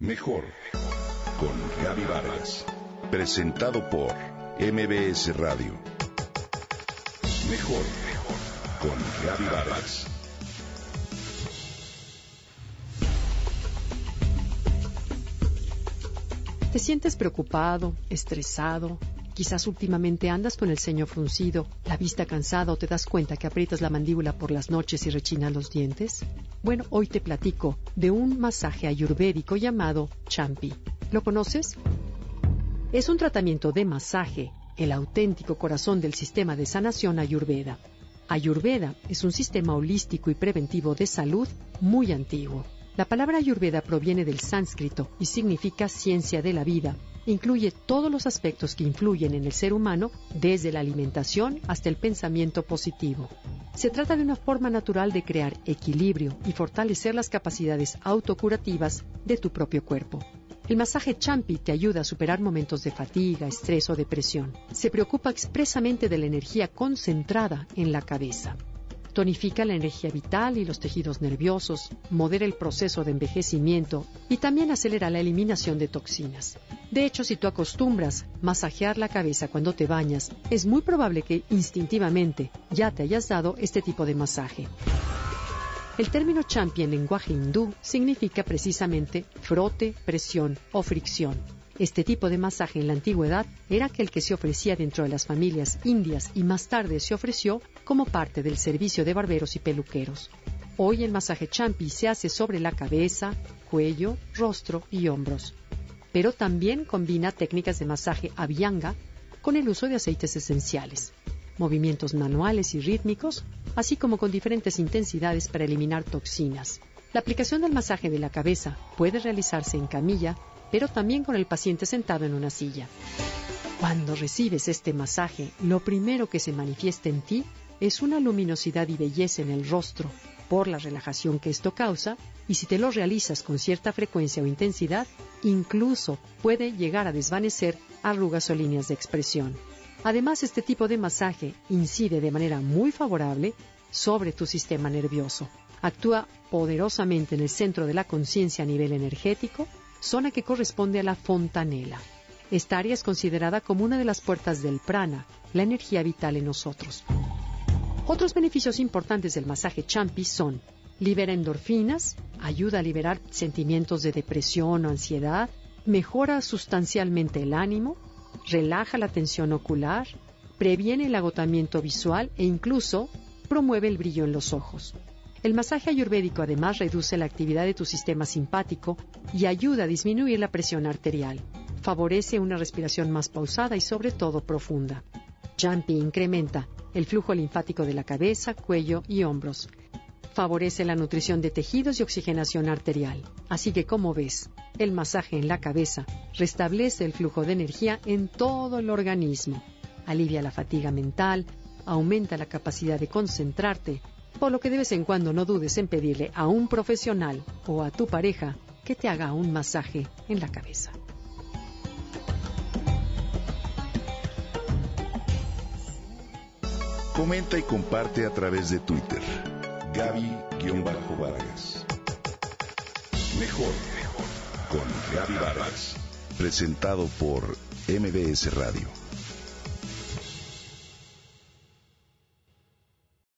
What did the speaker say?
Mejor con Gaby Vargas. Presentado por MBS Radio. Mejor con Gaby Vargas. ¿Te sientes preocupado, estresado? Quizás últimamente andas con el ceño fruncido, la vista cansada o te das cuenta que aprietas la mandíbula por las noches y rechinan los dientes. Bueno, hoy te platico de un masaje ayurvédico llamado Champi. ¿Lo conoces? Es un tratamiento de masaje, el auténtico corazón del sistema de sanación ayurveda. Ayurveda es un sistema holístico y preventivo de salud muy antiguo. La palabra ayurveda proviene del sánscrito y significa ciencia de la vida incluye todos los aspectos que influyen en el ser humano, desde la alimentación hasta el pensamiento positivo. Se trata de una forma natural de crear equilibrio y fortalecer las capacidades autocurativas de tu propio cuerpo. El masaje champi te ayuda a superar momentos de fatiga, estrés o depresión. Se preocupa expresamente de la energía concentrada en la cabeza tonifica la energía vital y los tejidos nerviosos, modera el proceso de envejecimiento y también acelera la eliminación de toxinas. De hecho, si tú acostumbras masajear la cabeza cuando te bañas, es muy probable que instintivamente ya te hayas dado este tipo de masaje. El término champi en lenguaje hindú significa precisamente frote, presión o fricción. Este tipo de masaje en la antigüedad era aquel que se ofrecía dentro de las familias indias y más tarde se ofreció como parte del servicio de barberos y peluqueros. Hoy el masaje champi se hace sobre la cabeza, cuello, rostro y hombros. Pero también combina técnicas de masaje avianga con el uso de aceites esenciales, movimientos manuales y rítmicos, así como con diferentes intensidades para eliminar toxinas. La aplicación del masaje de la cabeza puede realizarse en camilla pero también con el paciente sentado en una silla. Cuando recibes este masaje, lo primero que se manifiesta en ti es una luminosidad y belleza en el rostro por la relajación que esto causa y si te lo realizas con cierta frecuencia o intensidad, incluso puede llegar a desvanecer arrugas o líneas de expresión. Además, este tipo de masaje incide de manera muy favorable sobre tu sistema nervioso. Actúa poderosamente en el centro de la conciencia a nivel energético zona que corresponde a la fontanela. Esta área es considerada como una de las puertas del prana, la energía vital en nosotros. Otros beneficios importantes del masaje champi son libera endorfinas, ayuda a liberar sentimientos de depresión o ansiedad, mejora sustancialmente el ánimo, relaja la tensión ocular, previene el agotamiento visual e incluso promueve el brillo en los ojos. El masaje ayurvédico además reduce la actividad de tu sistema simpático y ayuda a disminuir la presión arterial. Favorece una respiración más pausada y sobre todo profunda. Jampi incrementa el flujo linfático de la cabeza, cuello y hombros. Favorece la nutrición de tejidos y oxigenación arterial. Así que como ves, el masaje en la cabeza restablece el flujo de energía en todo el organismo. Alivia la fatiga mental, aumenta la capacidad de concentrarte por lo que de vez en cuando no dudes en pedirle a un profesional o a tu pareja que te haga un masaje en la cabeza. Comenta y comparte a través de Twitter. Gaby-Vargas. Mejor con Gaby Vargas. Presentado por MBS Radio.